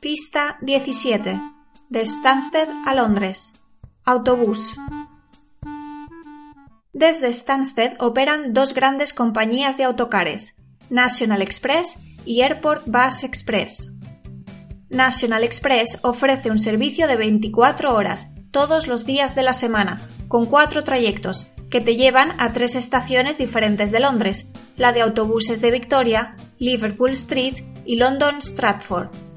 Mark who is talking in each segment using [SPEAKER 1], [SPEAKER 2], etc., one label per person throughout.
[SPEAKER 1] Pista 17. De Stansted a Londres. Autobús. Desde Stansted operan dos grandes compañías de autocares, National Express y Airport Bus Express. National Express ofrece un servicio de 24 horas, todos los días de la semana, con cuatro trayectos, que te llevan a tres estaciones diferentes de Londres, la de autobuses de Victoria, Liverpool Street y London Stratford.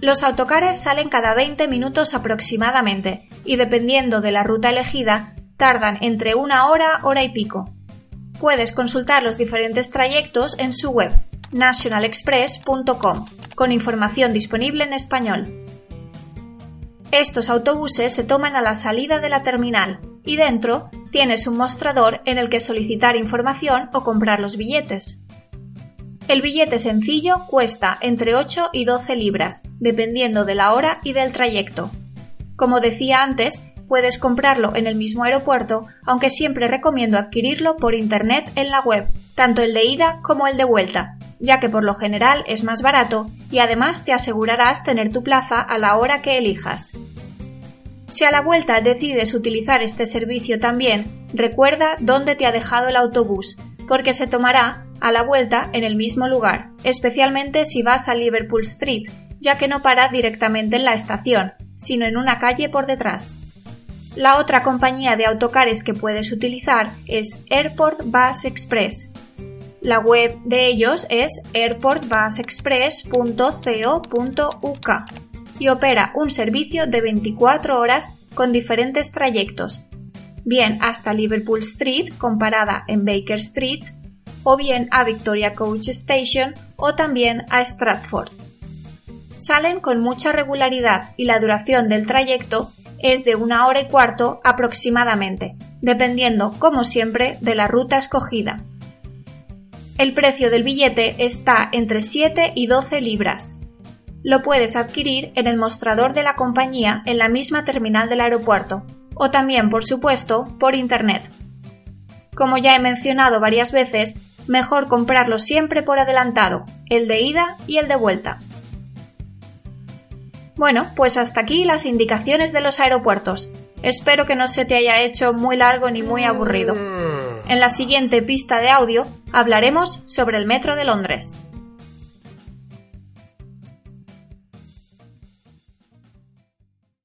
[SPEAKER 1] Los autocares salen cada 20 minutos aproximadamente y dependiendo de la ruta elegida, tardan entre una hora, hora y pico. Puedes consultar los diferentes trayectos en su web nationalexpress.com, con información disponible en español. Estos autobuses se toman a la salida de la terminal y dentro tienes un mostrador en el que solicitar información o comprar los billetes. El billete sencillo cuesta entre 8 y 12 libras, dependiendo de la hora y del trayecto. Como decía antes, puedes comprarlo en el mismo aeropuerto, aunque siempre recomiendo adquirirlo por internet en la web, tanto el de ida como el de vuelta, ya que por lo general es más barato y además te asegurarás tener tu plaza a la hora que elijas. Si a la vuelta decides utilizar este servicio también, recuerda dónde te ha dejado el autobús, porque se tomará a la vuelta en el mismo lugar, especialmente si vas a Liverpool Street, ya que no para directamente en la estación, sino en una calle por detrás. La otra compañía de autocares que puedes utilizar es Airport Bus Express, la web de ellos es airportbusexpress.co.uk y opera un servicio de 24 horas con diferentes trayectos, bien hasta Liverpool Street comparada en Baker Street, o bien a Victoria Coach Station o también a Stratford. Salen con mucha regularidad y la duración del trayecto es de una hora y cuarto aproximadamente, dependiendo, como siempre, de la ruta escogida. El precio del billete está entre 7 y 12 libras. Lo puedes adquirir en el mostrador de la compañía en la misma terminal del aeropuerto, o también, por supuesto, por Internet. Como ya he mencionado varias veces, mejor comprarlo siempre por adelantado, el de ida y el de vuelta. Bueno, pues hasta aquí las indicaciones de los aeropuertos. Espero que no se te haya hecho muy largo ni muy aburrido. En la siguiente pista de audio hablaremos sobre el Metro de Londres.